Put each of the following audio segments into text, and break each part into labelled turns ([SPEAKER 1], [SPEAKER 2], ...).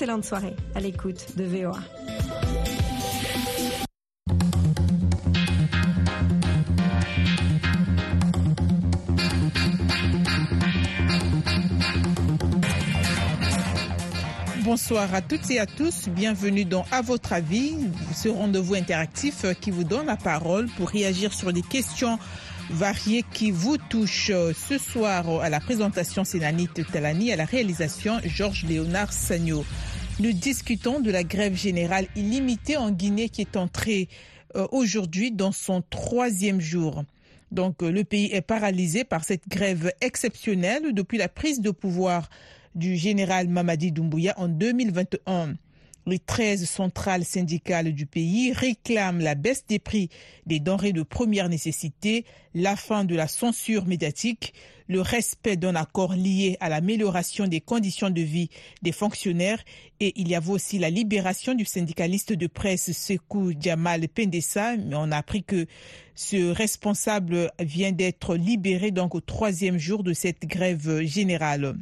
[SPEAKER 1] Excellente soirée à l'écoute de VOA.
[SPEAKER 2] Bonsoir à toutes et à tous. Bienvenue dans À votre avis, ce rendez-vous interactif qui vous donne la parole pour réagir sur des questions variées qui vous touchent. Ce soir, à la présentation, Sénanit Talani, à la réalisation, Georges Léonard Sagno. Nous discutons de la grève générale illimitée en Guinée qui est entrée aujourd'hui dans son troisième jour. Donc, le pays est paralysé par cette grève exceptionnelle depuis la prise de pouvoir du général Mamadi Doumbouya en 2021. Les 13 centrales syndicales du pays réclament la baisse des prix des denrées de première nécessité, la fin de la censure médiatique, le respect d'un accord lié à l'amélioration des conditions de vie des fonctionnaires et il y avait aussi la libération du syndicaliste de presse Sekou Djamal Pendessa. Mais on a appris que ce responsable vient d'être libéré donc au troisième jour de cette grève générale.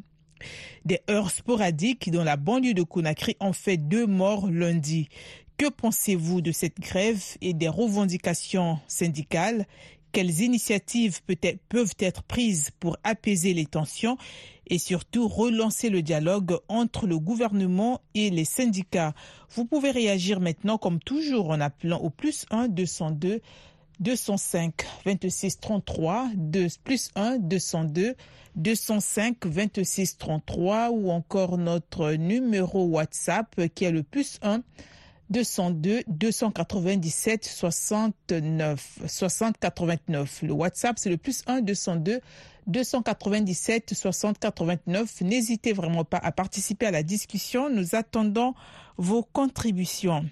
[SPEAKER 2] Des heurts sporadiques dans la banlieue de Conakry ont fait deux morts lundi. Que pensez-vous de cette grève et des revendications syndicales? Quelles initiatives peuvent être prises pour apaiser les tensions et surtout relancer le dialogue entre le gouvernement et les syndicats? Vous pouvez réagir maintenant comme toujours en appelant au plus 1 202 205 26 33 2 plus 1 202 205 26 33 ou encore notre numéro WhatsApp qui est le plus 1 202 297 69 60 89. Le WhatsApp c'est le plus 1 202 297 60 89. N'hésitez vraiment pas à participer à la discussion. Nous attendons vos contributions.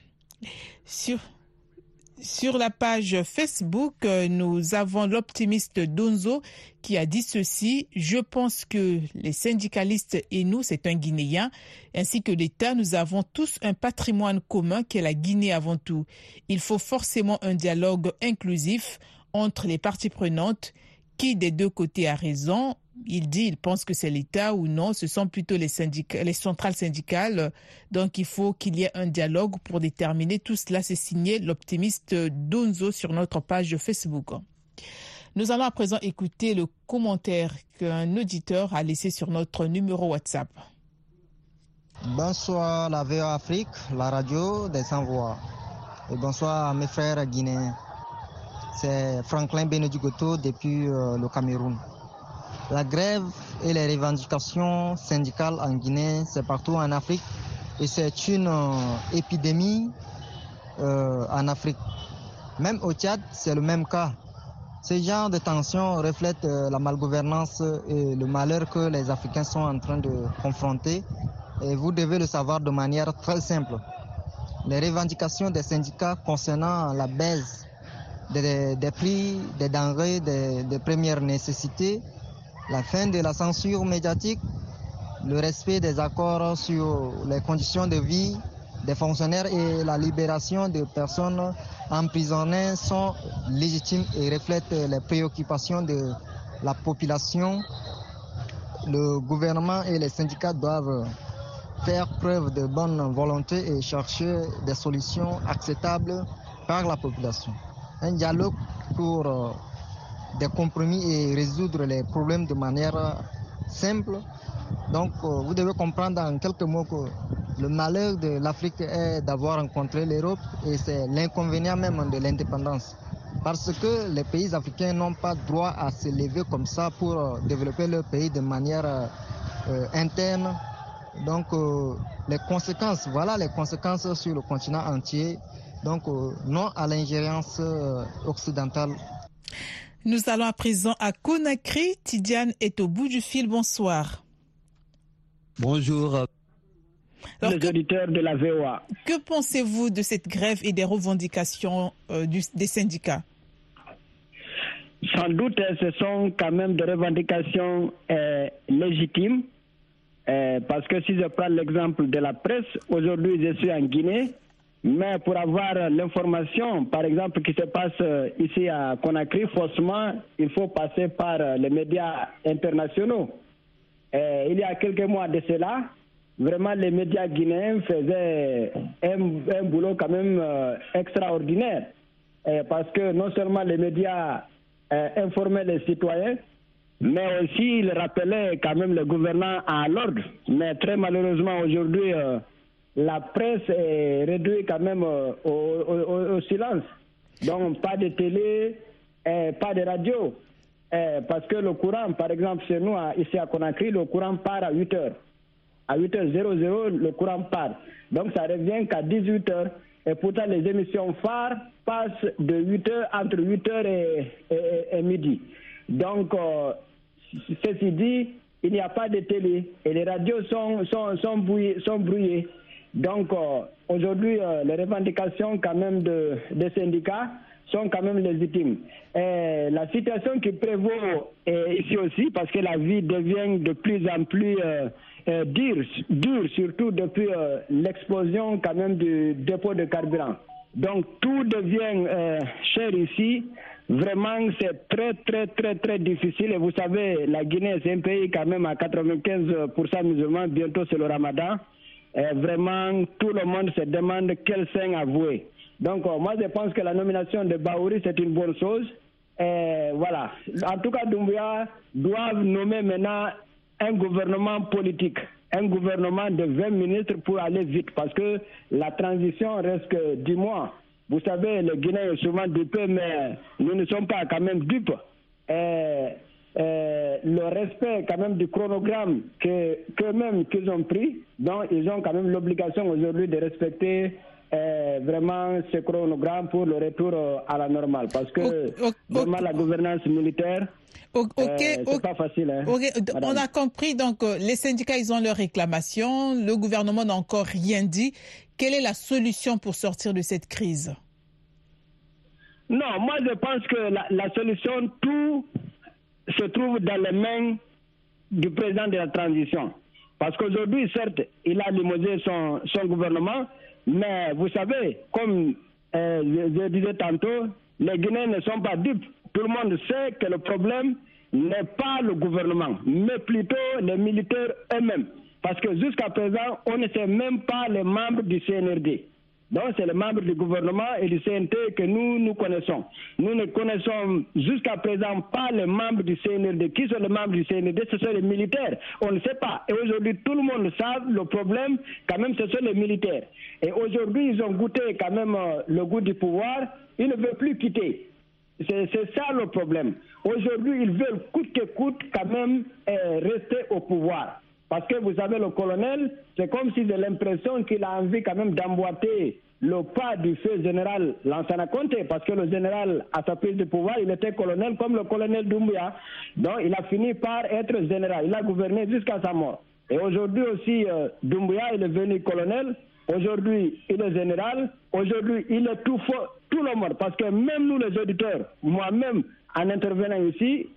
[SPEAKER 2] Sur la page Facebook, nous avons l'optimiste Donzo qui a dit ceci. Je pense que les syndicalistes et nous, c'est un Guinéen, ainsi que l'État, nous avons tous un patrimoine commun qui est la Guinée avant tout. Il faut forcément un dialogue inclusif entre les parties prenantes. Qui des deux côtés a raison? Il dit, il pense que c'est l'État ou non, ce sont plutôt les, centrales syndicales. Donc il faut qu'il y ait un dialogue pour déterminer tout cela. C'est signé l'optimiste Donzo sur notre page Facebook. Nous allons à présent écouter le commentaire qu'un auditeur a laissé sur notre numéro WhatsApp.
[SPEAKER 3] Bonsoir la VOA Afrique, la radio des sans-voix. Et bonsoir à mes frères guinéens. C'est Franklin Benedigoto depuis euh, le Cameroun. La grève et les revendications syndicales en Guinée, c'est partout en Afrique et c'est une euh, épidémie euh, en Afrique. Même au Tchad, c'est le même cas. Ce genre de tension reflète euh, la malgouvernance et le malheur que les Africains sont en train de confronter. Et vous devez le savoir de manière très simple. Les revendications des syndicats concernant la baisse des, des prix des denrées de, de première nécessité la fin de la censure médiatique, le respect des accords sur les conditions de vie des fonctionnaires et la libération des personnes emprisonnées sont légitimes et reflètent les préoccupations de la population. Le gouvernement et les syndicats doivent faire preuve de bonne volonté et chercher des solutions acceptables par la population. Un dialogue pour des compromis et résoudre les problèmes de manière simple. Donc, vous devez comprendre en quelques mots que le malheur de l'Afrique est d'avoir rencontré l'Europe et c'est l'inconvénient même de l'indépendance. Parce que les pays africains n'ont pas droit à se lever comme ça pour développer leur pays de manière euh, interne. Donc, euh, les conséquences, voilà les conséquences sur le continent entier. Donc, euh, non à l'ingérence occidentale.
[SPEAKER 2] Nous allons à présent à Conakry. Tidiane est au bout du fil. Bonsoir.
[SPEAKER 4] Bonjour.
[SPEAKER 5] Alors, les auditeurs de la VOA.
[SPEAKER 2] Que pensez-vous de cette grève et des revendications euh, du, des syndicats?
[SPEAKER 5] Sans doute, ce sont quand même des revendications euh, légitimes. Euh, parce que si je prends l'exemple de la presse, aujourd'hui je suis en Guinée, mais pour avoir l'information, par exemple, qui se passe ici à Conakry, forcément, il faut passer par les médias internationaux. Il y a quelques mois de cela, vraiment les médias guinéens faisaient un, boulot quand même euh, extraordinaire. parce que non seulement les médias euh, informaient les citoyens, mais aussi ils rappelaient quand même le gouvernement à l'ordre. Mais très malheureusement aujourd'hui, euh, la presse est réduite quand même au, au, silence. Donc pas de télé, pas de radio. parce que le courant, par exemple, chez nous, ici à Conakry, le courant part à 8 heures à 8h00, le courant part. Donc ça revient qu'à 18h. Et pourtant, les émissions phares passent de 8h, entre 8h et, midi. Donc, euh, ceci dit, il n'y a pas de télé et les radios sont, sont, sont brouillées. Donc, euh, aujourd'hui, euh, les revendications quand même de, des syndicats sont quand même légitimes. La situation qui prévaut ici aussi, parce que la vie devient de plus en plus euh, dur, dur, surtout depuis l'explosion quand même du dépôt de carburant. Donc tout devient cher ici. Vraiment, c'est très, très, très, très difficile. Et vous savez, la Guinée, c'est un pays quand même à 95% musulmans. Bientôt, c'est le ramadan. Et vraiment, tout le monde se demande quel sein avouer. Donc, moi, je pense que la nomination de Baouri, c'est une bonne chose. Voilà. En tout cas, Doumbouya doivent nommer maintenant un gouvernement politique, un gouvernement de 20 ministres pour aller vite, parce que la transition reste que 10 mois. Vous savez, les Guinéens sont souvent dupés, mais nous ne sommes pas quand même dupes. Et, le respect quand même du chronogramme qu'eux-mêmes qu'ils ont pris, donc ils ont quand même l'obligation aujourd'hui de respecter vraiment ce chronogramme pour le retour euh, à la normale. Parce que vraiment la gouvernance militaire, Ok, euh, pas facile. Hein,
[SPEAKER 2] on a compris, donc euh, les syndicats, ils ont leurs réclamations, le gouvernement n'a encore rien dit. Quelle est la solution pour sortir de cette crise?
[SPEAKER 5] Non, moi je pense que la, solution, tout se trouve dans les mains du président de la transition. Parce qu'aujourd'hui, certes, il a limogé son, gouvernement, mais vous savez, comme euh, je, disais tantôt, les Guinéens ne sont pas dupes. Tout le monde sait que le problème n'est pas le gouvernement, mais plutôt les militaires eux-mêmes. Parce que jusqu'à présent, on ne sait même pas les membres du CNRD. Donc, c'est les membres du gouvernement et du CNT que nous, nous connaissons. Nous ne connaissons jusqu'à présent pas les membres du CNRD. Qui sont les membres du CNRD Ce sont les militaires. On ne sait pas. Et aujourd'hui, tout le monde sait le problème, quand même, ce sont les militaires. Et aujourd'hui, ils ont goûté quand même euh, le goût du pouvoir. Ils ne veulent plus quitter. C'est ça le problème. Aujourd'hui, ils veulent coûte que coûte quand même euh, rester au pouvoir. Parce que vous savez, le colonel, c'est comme si j'ai l'impression qu'il a envie quand même d'emboîter le pas du feu général Lansana Conté, parce que le général, à sa prise de pouvoir, il était colonel comme le colonel Doumbouya. Donc, il a fini par être général. Il a gouverné jusqu'à sa mort. Et aujourd'hui aussi, euh, Doumbouya, il est devenu colonel. Aujourd'hui, il est général. Aujourd'hui, il est tout, tout le monde. Parce que même nous, les auditeurs, moi-même, en intervenant ici,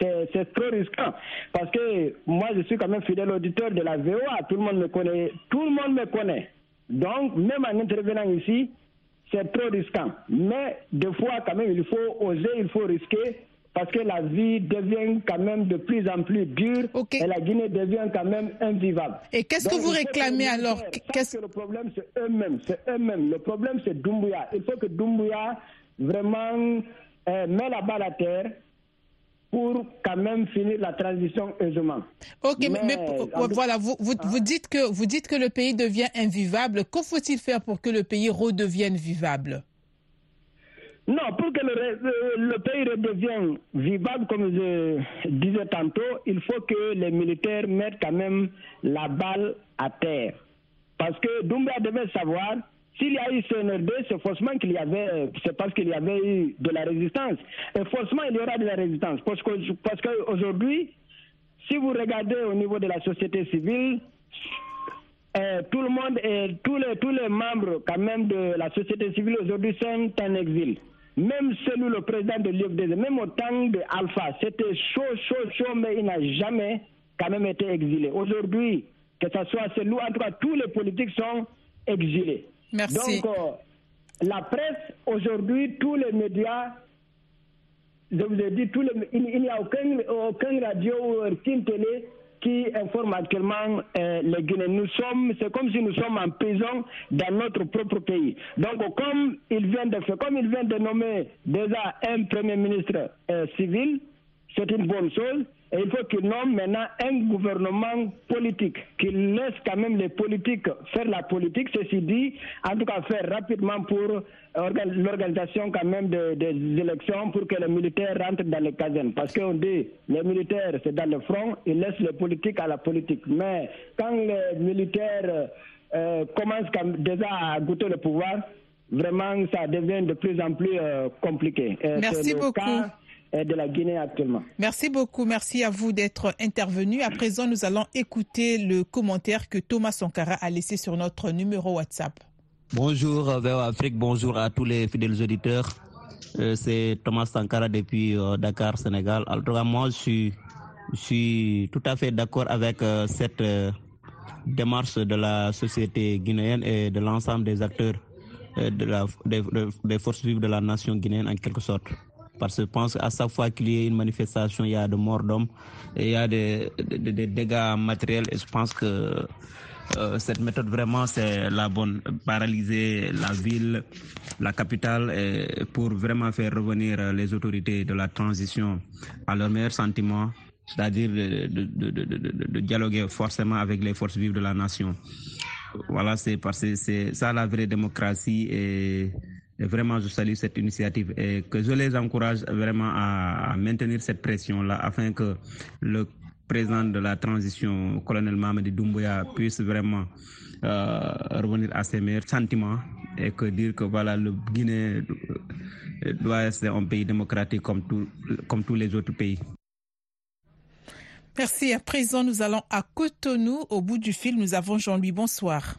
[SPEAKER 5] c'est trop risquant. Parce que moi, je suis quand même fidèle auditeur de la VOA. Tout le monde me connaît. Tout le monde me connaît. Donc, même en intervenant ici, c'est trop risquant. Mais des fois, quand même, il faut oser, il faut risquer parce que la vie devient quand même de plus en plus dure et la Guinée devient quand même invivable.
[SPEAKER 2] Et qu'est-ce que vous réclamez alors?
[SPEAKER 5] Qu'est-ce que le problème c'est eux-mêmes, c'est eux-mêmes. Le problème c'est Doumbouya. Il faut que Doumbouya vraiment euh, met la balle à terre pour quand même finir la transition aisément.
[SPEAKER 2] Ok, mais, voilà, vous, vous, vous, hein? dites que, vous dites que le pays devient invivable. Que faut-il faire pour que le pays redevienne vivable?
[SPEAKER 5] Non, pour que le, pays redevienne vivable, comme je disais tantôt, il faut que les militaires mettent quand même la balle à terre. Parce que Doumbia devait savoir, s'il y a eu CNRD, c'est forcément qu'il y avait, c'est parce qu'il y avait eu de la résistance. Et forcément, il y aura de la résistance. Parce qu'aujourd'hui, si vous regardez au niveau de la société civile, euh, tout le monde et tous les, membres quand même de la société civile aujourd'hui sont en exil. Même celui, le président de l'IFDZ, même au temps de Alpha, c'était chaud, chaud, chaud, mais il n'a jamais quand même été exilé. Aujourd'hui, que ce soit celui, en tout cas, tous les politiques sont exilés.
[SPEAKER 2] Merci.
[SPEAKER 5] Donc, euh, la presse, aujourd'hui, tous les médias, je vous ai dit, tous les, il, n'y a aucun, radio ou aucune télé qui informe actuellement les Guinéens. Nous sommes, c'est comme si nous sommes en prison dans notre propre pays. Donc, comme il vient de faire, comme il vient de nommer déjà un premier ministre civil, c'est une bonne chose. Et il faut qu'il nomme maintenant un gouvernement politique, qu'il laisse quand même les politiques faire la politique, ceci dit, en tout cas faire rapidement pour l'organisation quand même des élections pour que les militaires rentrent dans les casernes. Parce qu'on dit, les militaires, c'est dans le front, ils laissent les politiques à la politique. Mais quand les militaires euh, commencent déjà à goûter le pouvoir, vraiment, ça devient de plus en plus euh, compliqué.
[SPEAKER 2] Merci beaucoup
[SPEAKER 5] de la Guinée actuellement.
[SPEAKER 2] Merci beaucoup. Merci à vous d'être intervenu. À présent, nous allons écouter le commentaire que Thomas Sankara a laissé sur notre numéro WhatsApp.
[SPEAKER 4] Bonjour vers Afrique, bonjour à tous les fidèles auditeurs. Euh, c'est Thomas Sankara depuis euh, Dakar, Sénégal. Alors, moi, je suis, je suis tout à fait d'accord avec euh, cette démarche de la société guinéenne et de l'ensemble des acteurs de la, des, des forces vives de la nation guinéenne en quelque sorte parce que je pense qu'à chaque fois qu'il y a une manifestation, il y a de morts d'hommes, il y a des, dégâts matériels et je pense que euh, cette méthode vraiment c'est la bonne, paralyser la ville, la capitale pour vraiment faire revenir les autorités de la transition à leur meilleur sentiment, c'est-à-dire de, de, dialoguer forcément avec les forces vives de la nation. Voilà, c'est parce que c'est ça la vraie démocratie et vraiment, je salue cette initiative et que je les encourage vraiment à, maintenir cette pression-là afin que le président de la transition, colonel Mamadi Doumbouya, puisse vraiment euh, revenir à ses meilleurs sentiments et que dire que voilà, le Guinée doit être un pays démocratique comme, tout, comme tous les autres pays.
[SPEAKER 2] Merci. À présent, nous allons à Cotonou. Au bout du fil, nous avons Jean-Louis. Bonsoir.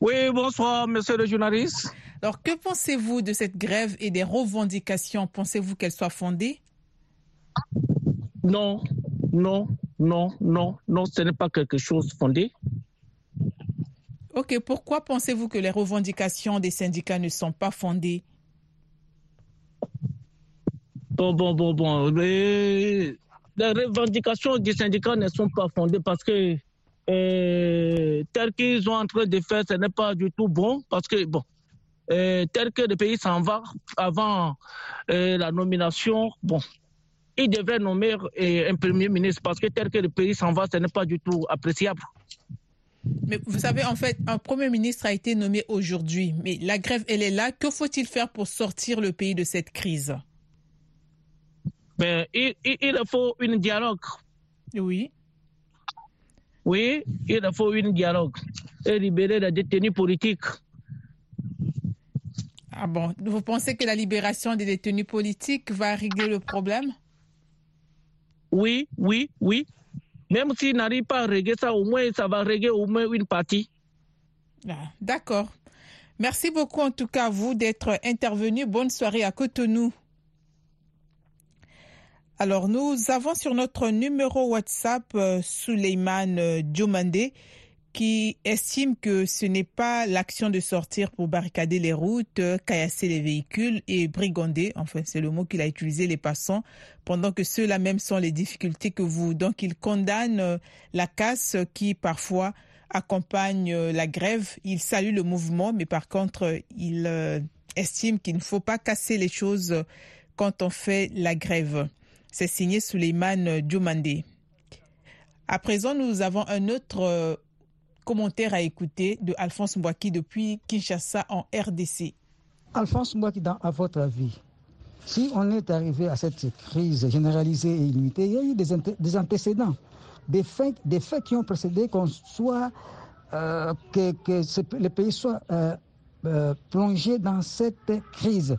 [SPEAKER 6] Oui, bonsoir, monsieur le journaliste.
[SPEAKER 2] Alors, que pensez-vous de cette grève et des revendications? Pensez-vous qu'elles soient fondées
[SPEAKER 6] Non, non, non, non, non, ce n'est pas quelque chose fondé.
[SPEAKER 2] Ok, pourquoi pensez-vous que les revendications des syndicats ne sont pas fondées?
[SPEAKER 6] Bon, bon, bon, bon. Les, revendications des syndicats ne sont pas fondées parce que euh, tel qu'ils sont en train de faire, ce n'est pas du tout bon parce que, bon, euh, tel que le pays s'en va avant euh, la nomination, bon, il devrait nommer euh, un premier ministre parce que tel que le pays s'en va, ce n'est pas du tout appréciable.
[SPEAKER 2] Mais vous savez, en fait, un premier ministre a été nommé aujourd'hui, mais la grève, elle est là. Que faut-il faire pour sortir le pays de cette crise?
[SPEAKER 6] Ben, il, il, faut un dialogue.
[SPEAKER 2] Oui.
[SPEAKER 6] Oui, il faut un dialogue et libérer les détenus politiques.
[SPEAKER 2] Ah bon, vous pensez que la libération des détenus politiques va régler le problème?
[SPEAKER 6] Oui, oui, oui. Même s'il n'arrive pas à régler ça, au moins ça va régler au moins une partie.
[SPEAKER 2] Ah, d'accord. Merci beaucoup en tout cas à vous d'être intervenu. Bonne soirée à Cotonou. Alors nous avons sur notre numéro WhatsApp euh, Suleiman euh, qui estime que ce n'est pas l'action de sortir pour barricader les routes, caillasser les véhicules et brigander, enfin c'est le mot qu'il a utilisé, les passants, pendant que ceux-là même sont les difficultés que vous. Donc il condamne euh, la casse qui parfois accompagne euh, la grève. Il salue le mouvement, mais par contre il euh, estime qu'il ne faut pas casser les choses quand on fait la grève. C'est signé Suleiman Djoumandé. À présent, nous avons un autre Commentaire à écouter de Alphonse Mbouaki depuis Kinshasa en RDC.
[SPEAKER 7] Alphonse Mbouaki, à votre avis, si on est arrivé à cette crise généralisée et illimitée, il y a eu des, antécédents, des faits, des faits qui ont précédé qu'on soit, euh, que, le pays soit euh, euh, plongé dans cette crise.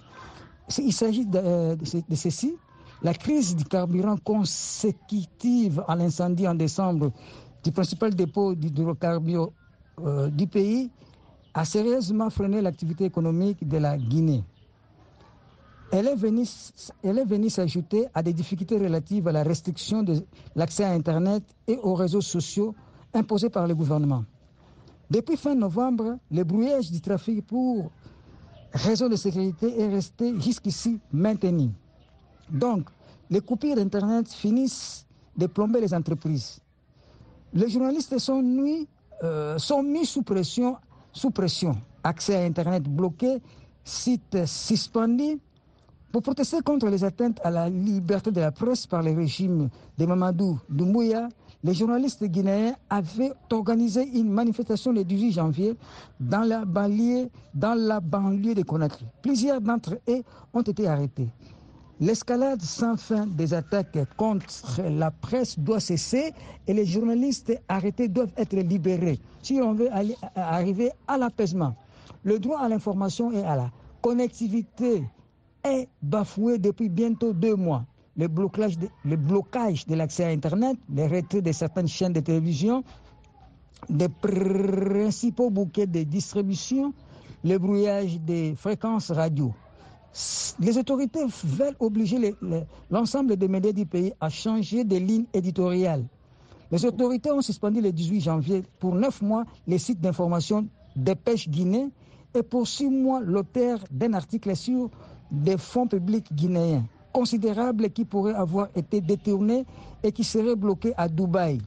[SPEAKER 7] Il s'agit de, ceci. La crise du carburant consécutive à l'incendie en décembre du principal dépôt d'hydrocarbures euh, du pays a sérieusement freiné l'activité économique de la Guinée. Elle est venue, s'ajouter à des difficultés relatives à la restriction de l'accès à Internet et aux réseaux sociaux imposés par le gouvernement. Depuis fin novembre, le brouillage du trafic pour raison de sécurité est resté jusqu'ici maintenu. Donc, les coupures d'Internet finissent de plomber les entreprises Les journalistes sont, nuits, euh, mis sous pression, sous pression. Accès à Internet bloqué, sites suspendus. Pour protester contre les atteintes à la liberté de la presse par le régime de Mamadou Doumbouya, les journalistes guinéens avaient organisé une manifestation le 18 janvier dans la banlieue, dans la banlieue de Conakry. Plusieurs d'entre eux ont été arrêtés. L'escalade sans fin des attaques contre la presse doit cesser et les journalistes arrêtés doivent être libérés si on veut aller, arriver à l'apaisement. Le droit à l'information et à la connectivité est bafoué depuis bientôt deux mois. Le blocage de, le blocage de l'accès à Internet, le retrait de certaines chaînes de télévision, des principaux bouquets de distribution, le brouillage des fréquences radio. Les autorités veulent obliger l'ensemble des médias du pays à changer de ligne éditoriale. Les autorités ont suspendu le 18 janvier pour neuf mois les sites d'information Dépêche Guinée et pour six mois l'auteur d'un article sur des fonds publics guinéens considérables qui pourraient avoir été détournés et qui seraient bloqués à Dubaï.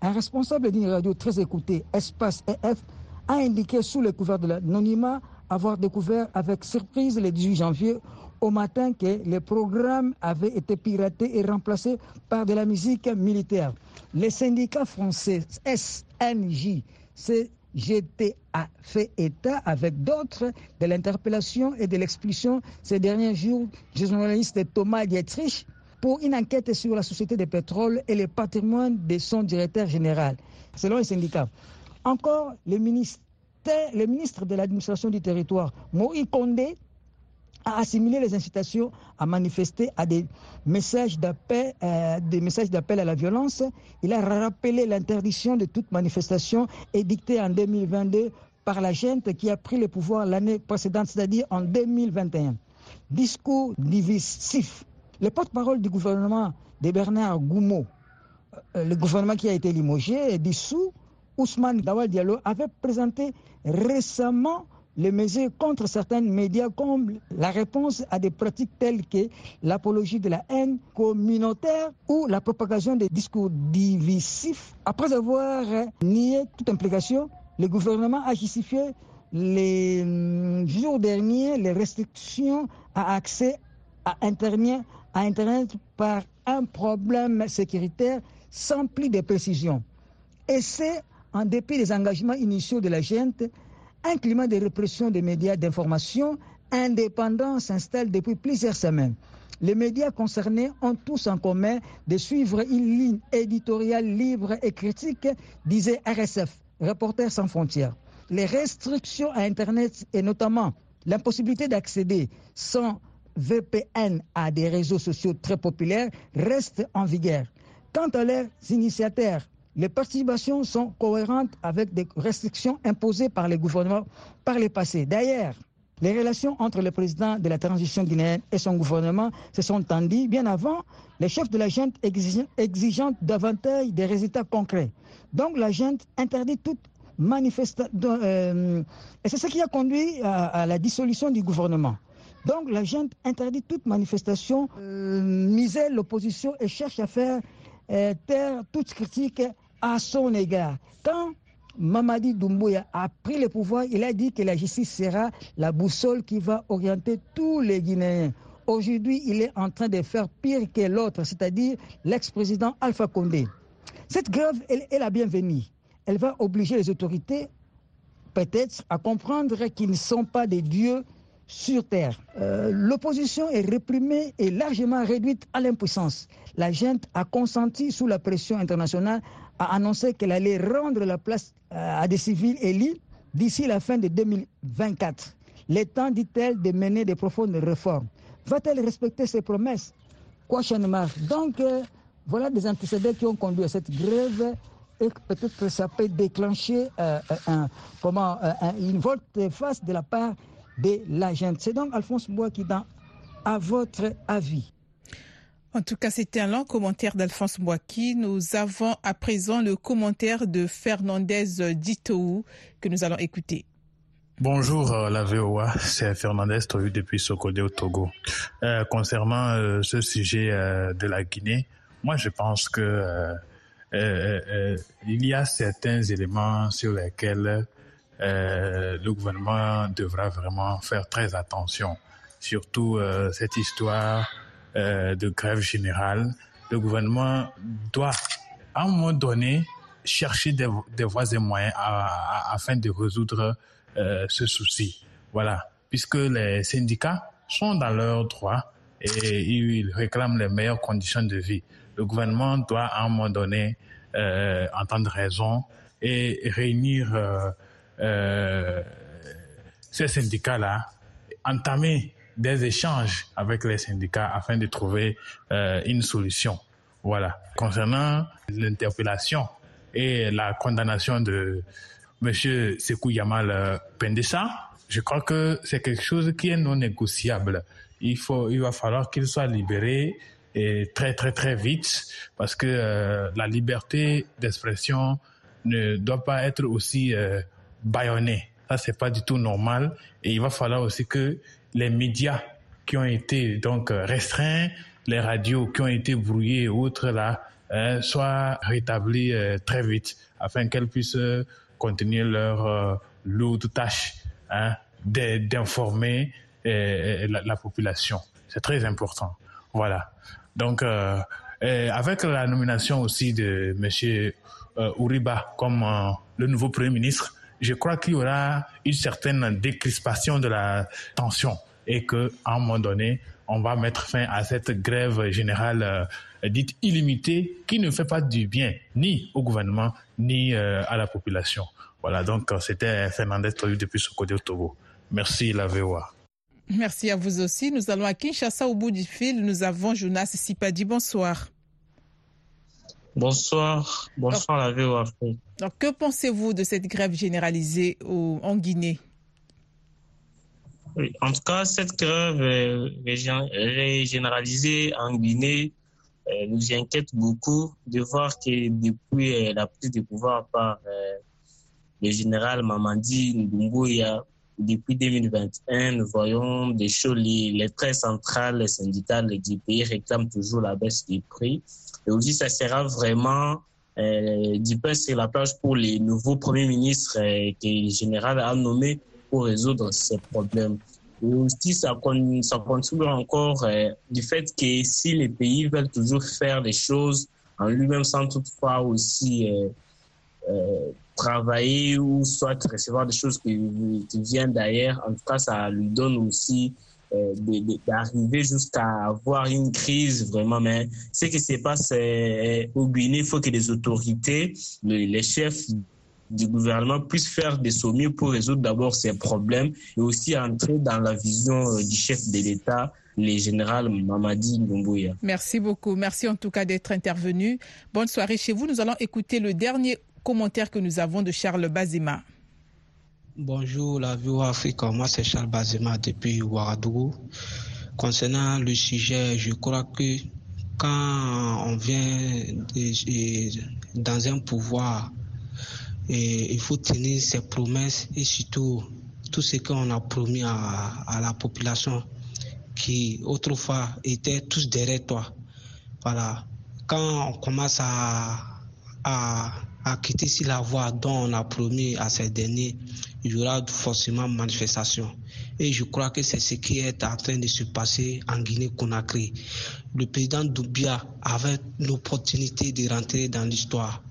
[SPEAKER 7] Un responsable d'une radio très écoutée, Espace EF, a indiqué sous le couvert de l'anonymat avoir découvert avec surprise le 18 janvier au matin que les programmes avaient été piratés et remplacés par de la musique militaire. Les syndicats français SNJ, GT a fait état avec d'autres de l'interpellation et de l'expulsion ces derniers jours du journaliste Thomas Dietrich pour une enquête sur la société de pétrole et le patrimoine de son directeur général, selon les syndicats. Encore, le ministre, le ministre de l'administration du territoire, Moïse Condé, a assimilé les incitations à manifester à des messages d'appel, euh, des messages d'appel à la violence. Il a rappelé l'interdiction de toute manifestation édictée en 2022 par la gente qui a pris le pouvoir l'année précédente, c'est-à-dire en 2021. Discours divisif. Le porte-parole du gouvernement de Bernard Goumeau, le gouvernement qui a été limogé et dissous, Ousmane Dawal Diallo, avait présenté récemment les mesures contre certains médias comme la réponse à des pratiques telles que l'apologie de la haine communautaire ou la propagation des discours divisifs. Après avoir nié toute implication, le gouvernement a justifié les hum, jours derniers les restrictions à accès à Internet, à Internet par un problème sécuritaire sans plus de précision. Et c'est en dépit des engagements initiaux de la gente un climat de répression des médias d'information indépendants s'installe depuis plusieurs semaines. Les médias concernés ont tous en commun de suivre une ligne éditoriale libre et critique, disait RSF, Reporters sans frontières. Les restrictions à Internet et notamment l'impossibilité d'accéder sans VPN à des réseaux sociaux très populaires restent en vigueur. Quant à leurs initiateurs, les participations sont cohérentes avec des restrictions imposées par les gouvernements par le passé. D'ailleurs, les relations entre le président de la transition guinéenne et son gouvernement se sont tendues bien avant les chefs de la junte exigeant davantage des résultats concrets. Donc la junte interdit toute manifestation. Euh, et c'est ce qui a conduit à, la dissolution du gouvernement. Donc la junte interdit toute manifestation, euh, misait l'opposition et cherche à faire euh, taire toute critique à son égard. Quand Mamadi Doumbouya a pris le pouvoir, il a dit que la justice sera la boussole qui va orienter tous les Guinéens. Aujourd'hui, il est en train de faire pire que l'autre, c'est-à-dire l'ex-président Alpha Condé. Cette grève elle, est la bienvenue. Elle va obliger les autorités, peut-être, à comprendre qu'ils ne sont pas des dieux sur terre. Euh, l'opposition est réprimée et largement réduite à l'impuissance. La gente a consenti sous la pression internationale a annoncé qu'elle allait rendre la place euh, à des civils élus d'ici la fin de 2024. Le temps, dit-elle, de mener de profondes réformes. Va-t-elle respecter ses promesses? Marche Donc, euh, voilà des antécédents qui ont conduit à cette grève et peut-être que ça peut déclencher euh, une volte-face de la part de la gente. C'est donc Alphonse Bois qui, dans à votre avis,
[SPEAKER 2] en tout cas, c'était un long commentaire d'Alphonse Boaki. Nous avons à présent le commentaire de Fernandez Ditou que nous allons écouter.
[SPEAKER 8] Bonjour euh, la VOA, c'est Fernandez depuis Sokodé au Togo. Euh, concernant euh, ce sujet de la Guinée, moi je pense que il y a certains éléments sur lesquels le gouvernement devra vraiment faire très attention. Surtout cette histoire de grève générale. Le gouvernement doit, à un moment donné, chercher des, voies et moyens afin de résoudre ce souci. Voilà, puisque les syndicats sont dans leurs droits et ils réclament les meilleures conditions de vie. Le gouvernement doit à un moment donné euh, entendre raison et réunir euh, euh, ces syndicats-là, entamer des échanges avec les syndicats afin de trouver euh, une solution. Voilà. Concernant l'interpellation et la condamnation de Monsieur Sekou Yamal Pendessa, je crois que c'est quelque chose qui est non négociable il faut, il va falloir qu'il soit libéré et très très très vite parce que euh, la liberté d'expression ne doit pas être aussi euh, bâillonnée. Ça c'est pas du tout normal et il va falloir aussi que les médias qui ont été donc restreints, les radios qui ont été brouillées et autres là euh, soient rétablis euh, très vite afin qu'elles puissent continuer leur lourde tâche hein, d'informer et, la, population. C'est très important. Voilà. Donc, euh, avec la nomination aussi de Monsieur euh, Uriba comme euh, le nouveau Premier ministre, je crois qu'il y aura une certaine décrispation de la tension et que, à un moment donné, on va mettre fin à cette grève générale euh, dite illimitée qui ne fait pas du bien ni au gouvernement ni à la population. Voilà, donc c'était Fernandez depuis ce côté au Togo. Merci la VOA.
[SPEAKER 2] Merci à vous aussi. Nous allons à Kinshasa au bout du fil. Nous avons Jonas Sipadi. Bonsoir.
[SPEAKER 9] Bonsoir. Bonsoir la VOA.
[SPEAKER 2] Donc, que pensez-vous de cette grève généralisée en Guinée?
[SPEAKER 9] En tout cas, cette grève généralisée en Guinée euh, nous inquiète beaucoup de voir que depuis euh, la prise de pouvoir par euh, le général Mamadi Ndunguya, depuis 2021, nous voyons des choses, les, très centrales, les syndicales du pays réclament toujours la baisse des prix. Et aussi, ça sera vraiment euh, du pain sur la plage pour les nouveaux premiers ministres euh, que le général a nommés pour résoudre ces problèmes. Et aussi, ça, ça contribue encore euh, du fait que si les pays veulent toujours faire les choses en lui-même sans toutefois aussi euh, travailler ou soit recevoir des choses qui, viennent d'ailleurs. En tout cas, ça lui donne aussi euh, d'arriver jusqu'à avoir une crise vraiment. Mais ce qui se passe euh, au Guinée, il faut que les autorités, les, chefs du gouvernement puissent faire de son mieux pour résoudre d'abord ces problèmes et aussi entrer dans la vision du chef de l'État le général Mamadi Doumbouya.
[SPEAKER 2] Merci beaucoup. Merci en tout cas d'être intervenu. Bonne soirée chez vous. Nous allons écouter le dernier commentaire que nous avons de Charles Bazema.
[SPEAKER 10] Bonjour la Vue Afrique, moi c'est Charles Bazema depuis Ouagadougou. Concernant le sujet, je crois que quand on vient dans un pouvoir, il faut tenir ses promesses et surtout tout ce qu'on a promis à, la population qui autrefois étaient tous derrière toi. Voilà. Quand on commence à, à à quitter si la voie dont on a promis à ces derniers, il y aura forcément manifestation. Et je crois que c'est ce qui est en train de se passer en Guinée-Conakry. Le président Doubia avait l'opportunité de rentrer dans l'histoire.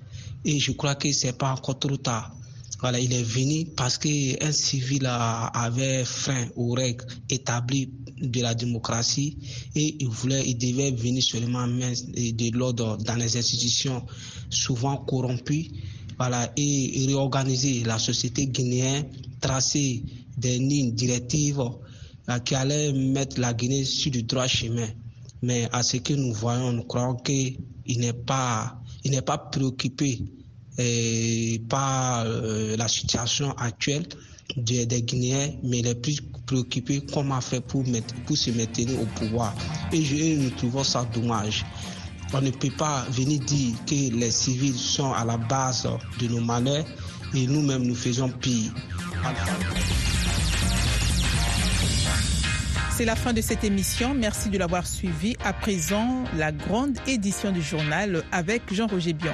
[SPEAKER 10] Et je crois que c'est pas encore trop tard. Voilà, il est venu parce qu'un civil avait frein aux règles établies de la démocratie et il voulait, il devait venir seulement mettre de l'ordre dans les institutions souvent corrompues, voilà, et réorganiser la société guinéenne, tracer des lignes directives euh, qui allaient mettre la Guinée sur du droit chemin. Mais à ce que nous voyons, nous croyons qu'il n'est pas, il n'est pas préoccupé et pas euh, la situation actuelle des, Guinéens, mais il est plus préoccupé comment faire pour, pour se maintenir au pouvoir. Et je, nous trouvons ça dommage. On ne peut pas venir dire que les civils sont à la base de nos malheurs et nous-mêmes nous faisons pire.
[SPEAKER 2] C'est la fin de cette émission. Merci de l'avoir suivi. À présent, la grande édition du journal avec Jean-Roger Bion.